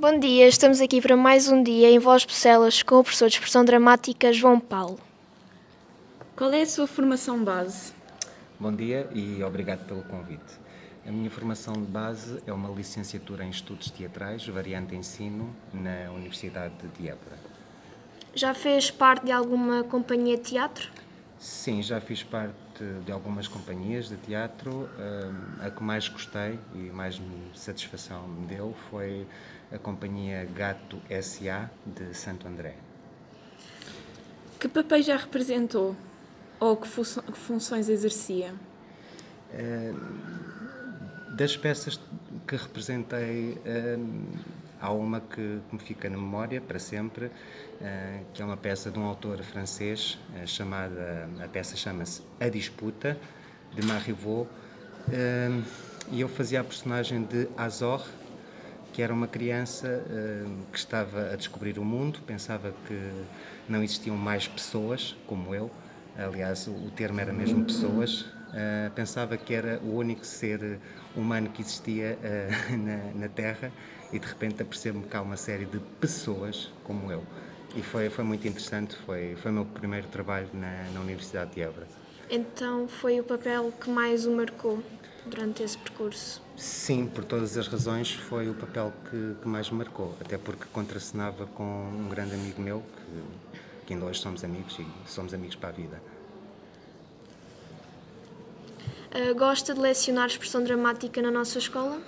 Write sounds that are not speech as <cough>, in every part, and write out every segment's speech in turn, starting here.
Bom dia, estamos aqui para mais um dia em Voz Bucelas com o professor de expressão dramática João Paulo. Qual é a sua formação base? Bom dia e obrigado pelo convite. A minha formação de base é uma licenciatura em Estudos Teatrais, variante ensino, na Universidade de Évora. Já fez parte de alguma companhia de teatro? Sim, já fiz parte de algumas companhias de teatro. A que mais gostei e mais satisfação me deu foi a companhia Gato SA de Santo André. Que papéis já representou ou que funções exercia? Das peças que representei, há uma que me fica na memória para sempre, que é uma peça de um autor francês chamada, a peça chama-se A Disputa, de Marivaux, e eu fazia a personagem de Azor, que era uma criança uh, que estava a descobrir o mundo, pensava que não existiam mais pessoas como eu, aliás, o termo era mesmo pessoas, uh, pensava que era o único ser humano que existia uh, <laughs> na, na, Terra e de repente apercebo-me que há uma série de pessoas como eu. E foi, foi muito interessante, foi, foi o meu primeiro trabalho na, na Universidade de Évora. Então foi o papel que mais o marcou? durante esse percurso? Sim, por todas as razões, foi o papel que, que mais me marcou. Até porque contracenava com um grande amigo meu, que, que ainda hoje somos amigos e somos amigos para a vida. Uh, gosta de lecionar expressão dramática na nossa escola?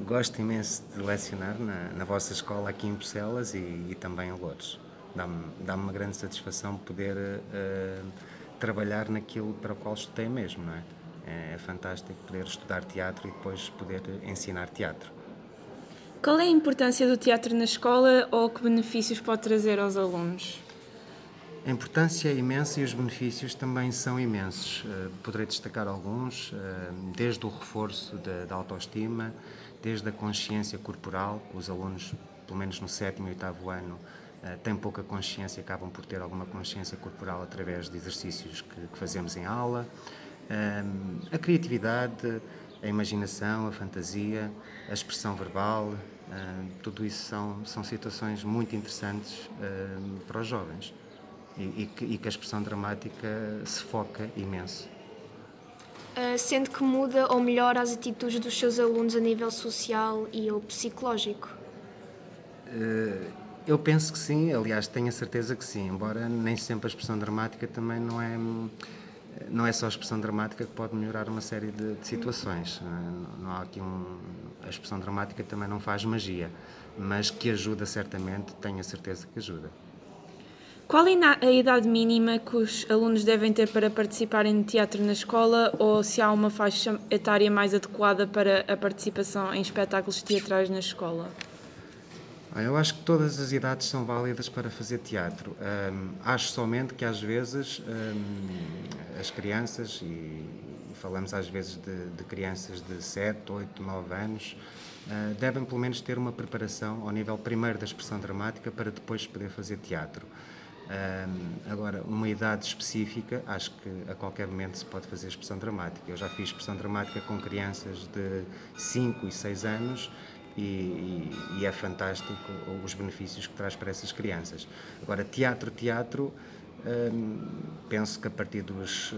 Gosto imenso de lecionar na, na vossa escola aqui em Bruxelas e, e também em Lourdes. Dá-me dá uma grande satisfação poder uh, trabalhar naquilo para o qual estudei mesmo, não é? É, é fantástico poder estudar teatro e depois poder ensinar teatro. Qual é a importância do teatro na escola ou que benefícios pode trazer aos alunos? A importância é imensa e os benefícios também são imensos. Eh, poderei destacar alguns, eh, desde o reforço da, autoestima, desde a consciência corporal, os alunos, pelo menos no sétimo e oitavo ano, eh, têm pouca consciência, acabam por ter alguma consciência corporal através de exercícios que, que fazemos em aula a criatividade, a imaginação, a fantasia, a expressão verbal, tudo isso são, são situações muito interessantes para os jovens e, e, que, a expressão dramática se foca imenso. Uh, sente que muda ou melhora as atitudes dos seus alunos a nível social e ou psicológico? Uh, eu penso que sim, aliás, tenho a certeza que sim, embora nem sempre a expressão dramática também não é não é só a expressão dramática que pode melhorar uma série de, de situações. Não há aqui um, a expressão dramática também não faz magia, mas que ajuda certamente, tenho a certeza que ajuda. Qual é a idade mínima que os alunos devem ter para participarem de teatro na escola ou se há uma faixa etária mais adequada para a participação em espetáculos teatrais na escola? Eu acho que todas as idades são válidas para fazer teatro. Um, acho somente que às vezes um, as crianças, e, e, falamos às vezes de, de, crianças de 7, 8, 9 anos, uh, devem pelo menos ter uma preparação ao nível primeiro da expressão dramática para depois poder fazer teatro. Um, agora, uma idade específica, acho que a qualquer momento se pode fazer expressão dramática. Eu já fiz expressão dramática com crianças de 5 e 6 anos e, e, e, é fantástico os benefícios que traz para essas crianças. Agora, teatro, teatro, penso que a partir dos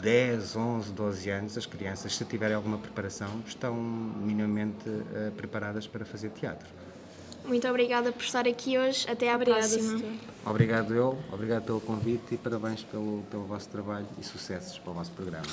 10, 11, 12 anos, as crianças, se tiverem alguma preparação, estão minimamente uh, preparadas para fazer teatro. Muito obrigada por estar aqui hoje. Até à Obrigada, próxima. Senhor. Obrigado eu, obrigado pelo convite e parabéns pelo, pelo vosso trabalho e sucessos para o vosso programa.